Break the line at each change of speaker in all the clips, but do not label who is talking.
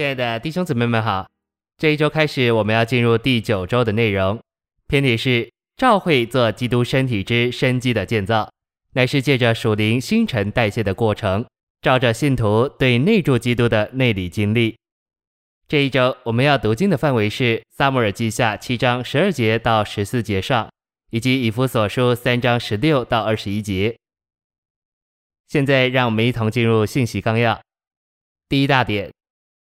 亲爱的弟兄姊妹们好，这一周开始，我们要进入第九周的内容。篇题是召会做基督身体之生机的建造，乃是借着属灵新陈代谢的过程，照着信徒对内住基督的内里经历。这一周我们要读经的范围是撒母耳记下七章十二节到十四节上，以及以弗所书三章十六到二十一节。现在让我们一同进入信息纲要。第一大点。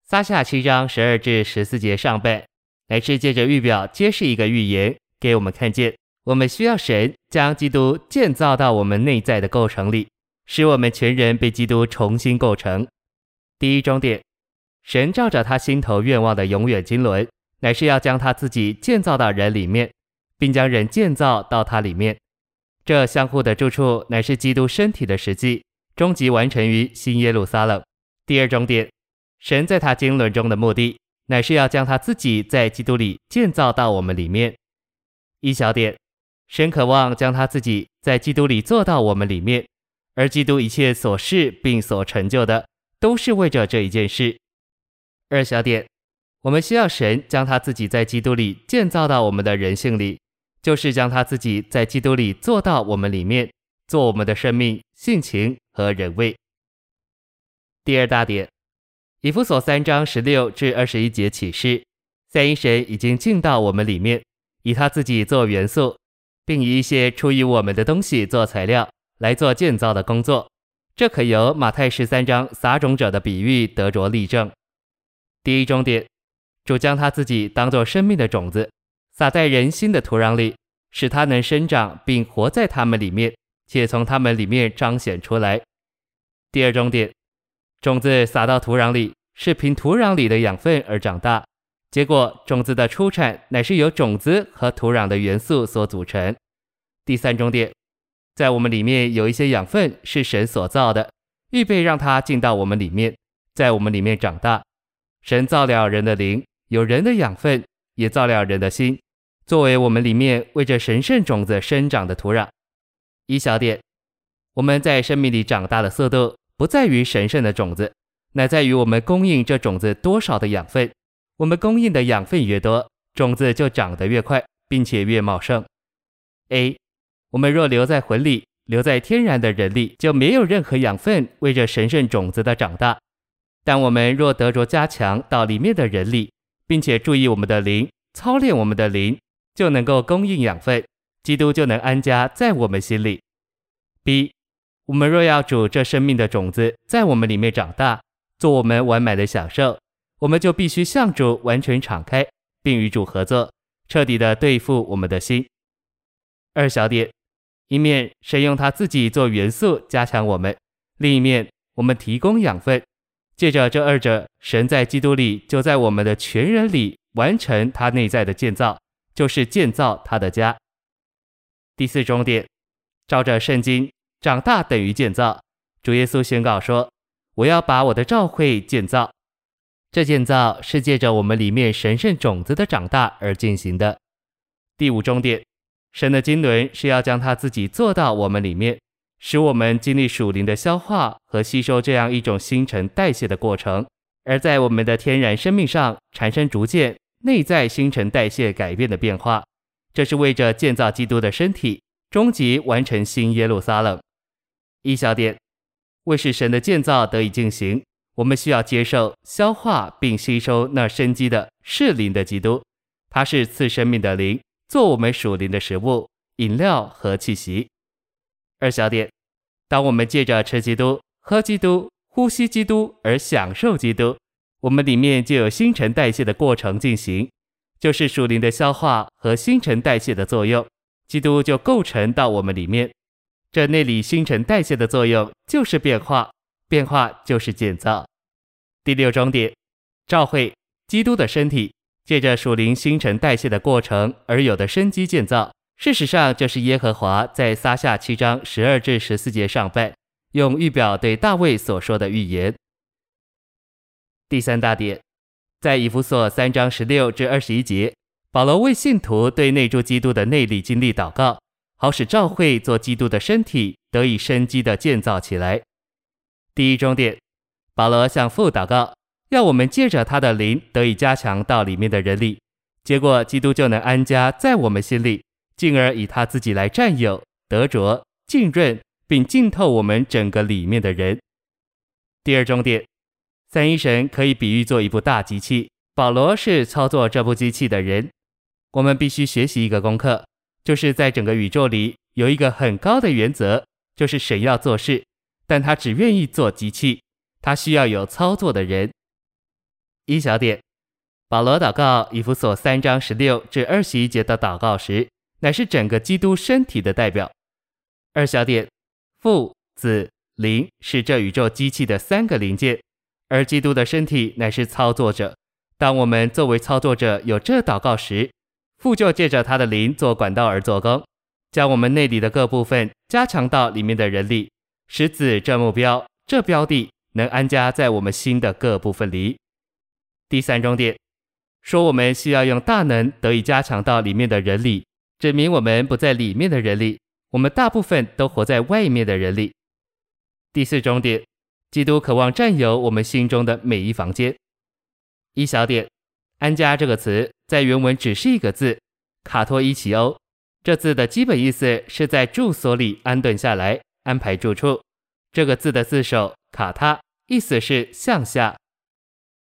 撒下七章十二至十四节上半，乃是借着预表揭示一个预言，给我们看见，我们需要神将基督建造到我们内在的构成里，使我们全人被基督重新构成。第一终点，神照着他心头愿望的永远经纶，乃是要将他自己建造到人里面，并将人建造到他里面。这相互的住处，乃是基督身体的实际，终极完成于新耶路撒冷。第二终点。神在他经纶中的目的，乃是要将他自己在基督里建造到我们里面。一小点，神渴望将他自己在基督里做到我们里面，而基督一切所事并所成就的，都是为着这一件事。二小点，我们需要神将他自己在基督里建造到我们的人性里，就是将他自己在基督里做到我们里面，做我们的生命、性情和人位。第二大点。以弗所三章十六至二十一节启示，三一神已经进到我们里面，以他自己做元素，并以一些出于我们的东西做材料，来做建造的工作。这可由马太十三章撒种者的比喻得着例证。第一中点，主将他自己当作生命的种子，撒在人心的土壤里，使它能生长，并活在他们里面，且从他们里面彰显出来。第二中点。种子撒到土壤里，是凭土壤里的养分而长大。结果，种子的出产乃是由种子和土壤的元素所组成。第三中点，在我们里面有一些养分是神所造的，预备让它进到我们里面，在我们里面长大。神造了人的灵，有人的养分，也造了人的心，作为我们里面为着神圣种子生长的土壤。一小点，我们在生命里长大的速度。不在于神圣的种子，乃在于我们供应这种子多少的养分。我们供应的养分越多，种子就长得越快，并且越茂盛。A，我们若留在魂里，留在天然的人力，就没有任何养分为这神圣种子的长大。但我们若得着加强到里面的人力，并且注意我们的灵，操练我们的灵，就能够供应养分，基督就能安家在我们心里。B。我们若要主这生命的种子在我们里面长大，做我们完满的享受，我们就必须向主完全敞开，并与主合作，彻底的对付我们的心。二小点，一面神用他自己做元素加强我们，另一面我们提供养分，借着这二者，神在基督里就在我们的全人里完成他内在的建造，就是建造他的家。第四终点，照着圣经。长大等于建造。主耶稣宣告说：“我要把我的召会建造。”这建造是借着我们里面神圣种子的长大而进行的。第五终点，神的经纶是要将他自己做到我们里面，使我们经历属灵的消化和吸收这样一种新陈代谢的过程，而在我们的天然生命上产生逐渐内在新陈代谢改变的变化。这是为着建造基督的身体，终极完成新耶路撒冷。一小点，为使神的建造得以进行，我们需要接受、消化并吸收那生机的是灵的基督，它是赐生命的灵，做我们属灵的食物、饮料和气息。二小点，当我们借着吃基督、喝基督、呼吸基督而享受基督，我们里面就有新陈代谢的过程进行，就是属灵的消化和新陈代谢的作用，基督就构成到我们里面。这内里新陈代谢的作用就是变化，变化就是建造。第六中点，召会基督的身体，借着属灵新陈代谢的过程而有的生机建造。事实上，这是耶和华在撒下七章十二至十四节上半，用预表对大卫所说的预言。第三大点，在以弗所三章十六至二十一节，保罗为信徒对内住基督的内里经历祷告。好使召会做基督的身体得以生机的建造起来。第一终点，保罗向父祷告，要我们借着他的灵得以加强到里面的人里，结果基督就能安家在我们心里，进而以他自己来占有、得着、浸润，并浸透我们整个里面的人。第二重点，三一神可以比喻作一部大机器，保罗是操作这部机器的人。我们必须学习一个功课，就是在整个宇宙里有一个很高的原则，就是神要做事，但他只愿意做机器，他需要有操作的人。一小点，保罗祷告以弗所三章十六至二十一节的祷告时，乃是整个基督身体的代表。二小点，父、子、灵是这宇宙机器的三个零件，而基督的身体乃是操作者。当我们作为操作者有这祷告时，父就借着他的灵做管道而做工，将我们内里的各部分加强到里面的人里，使子这目标、这标的能安家在我们心的各部分里。第三重点，说我们需要用大能得以加强到里面的人里，证明我们不在里面的人里，我们大部分都活在外面的人里。第四重点，基督渴望占有我们心中的每一房间。一小点，安家这个词在原文只是一个字，卡托伊奇欧。这字的基本意思是在住所里安顿下来，安排住处。这个字的字首卡他，意思是向下。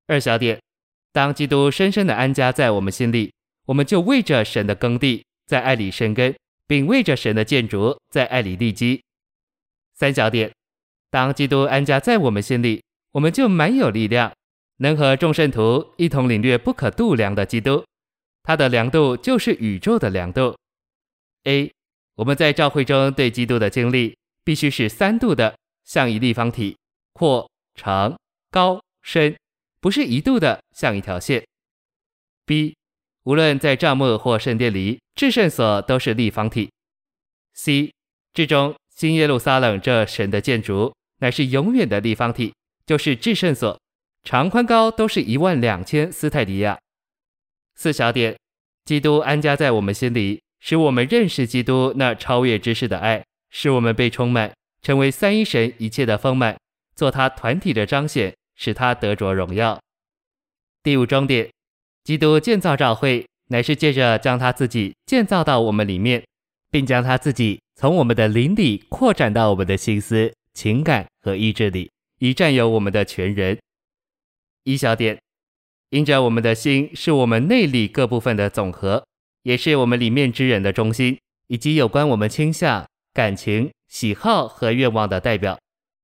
二小点，当基督深深地安家在我们心里，我们就为着神的耕地，在爱里生根，并为着神的建筑，在爱里立基。三小点，当基督安家在我们心里，我们就满有力量，能和众圣徒一同领略不可度量的基督，他的量度就是宇宙的量度。A，我们在教会中对基督的经历，必须是三度的，像一立方体，阔、长、高、深。不是一度的，像一条线。B，无论在帐幕或圣殿里，至圣所都是立方体。C，至终新耶路撒冷这神的建筑乃是永远的立方体，就是至圣所，长宽高都是一万两千斯泰迪亚。四小点，基督安家在我们心里，使我们认识基督那超越知识的爱，使我们被充满，成为三一神一切的丰满，做他团体的彰显。使他得着荣耀。第五终点，基督建造教会，乃是借着将他自己建造到我们里面，并将他自己从我们的灵里扩展到我们的心思、情感和意志里，以占有我们的全人。一小点，因着我们的心是我们内里各部分的总和，也是我们里面之人的中心，以及有关我们倾向、感情、喜好和愿望的代表。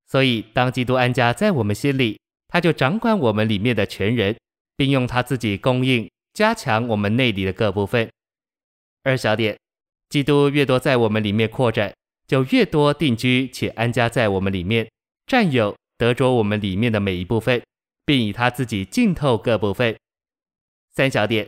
所以，当基督安家在我们心里，他就掌管我们里面的全人，并用他自己供应、加强我们内里的各部分。二小点，基督越多在我们里面扩展，就越多定居且安家在我们里面，占有、得着我们里面的每一部分，并以他自己浸透各部分。三小点，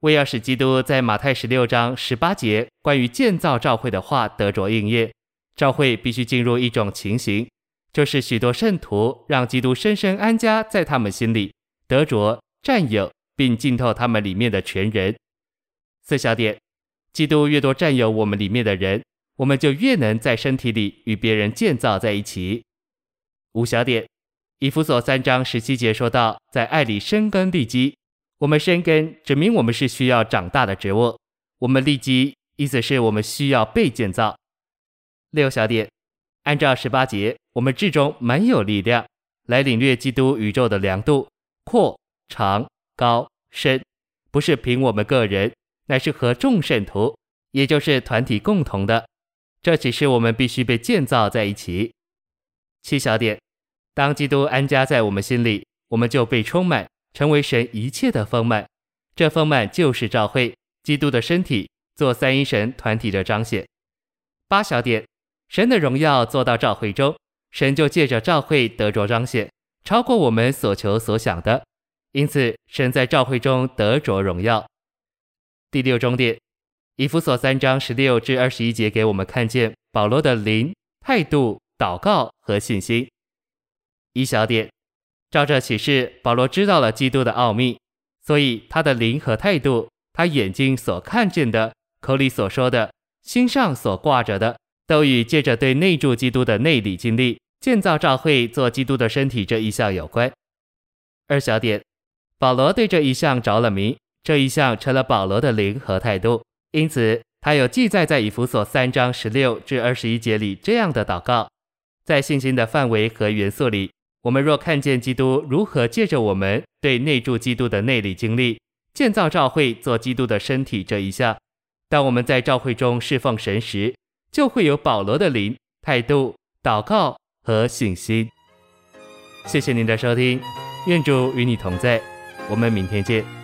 为要使基督在马太十六章十八节关于建造教会的话得着应验，教会必须进入一种情形。就是许多圣徒让基督深深安家在他们心里，得着、占有，并浸透他们里面的全人。四小点，基督越多占有我们里面的人，我们就越能在身体里与别人建造在一起。五小点，以弗所三章十七节说到，在爱里生根立基。我们生根，指明我们是需要长大的植物；我们立基，意思是我们需要被建造。六小点。按照十八节，我们至终满有力量来领略基督宇宙的量度，阔、长、高、深，不是凭我们个人，乃是和众圣徒，也就是团体共同的。这启示我们必须被建造在一起。七小点，当基督安家在我们心里，我们就被充满，成为神一切的丰满。这丰满就是教会，基督的身体，做三一神团体的彰显。八小点。神的荣耀做到教会中，神就借着教会得着彰显，超过我们所求所想的。因此，神在教会中得着荣耀。第六终点，以弗所三章十六至二十一节给我们看见保罗的灵、态度、祷告和信心。一小点，照这启示，保罗知道了基督的奥秘，所以他的灵和态度，他眼睛所看见的，口里所说的，心上所挂着的。都与借着对内住基督的内里经历，建造教会做基督的身体这一项有关。二小点，保罗对这一项着了迷，这一项成了保罗的灵和态度，因此他有记载在以弗所三章十六至二十一节里这样的祷告：在信心的范围和元素里，我们若看见基督如何借着我们对内住基督的内里经历，建造教会做基督的身体这一项，当我们在教会中侍奉神时，就会有保罗的灵、态度、祷告和信心。谢谢您的收听，愿主与你同在，我们明天见。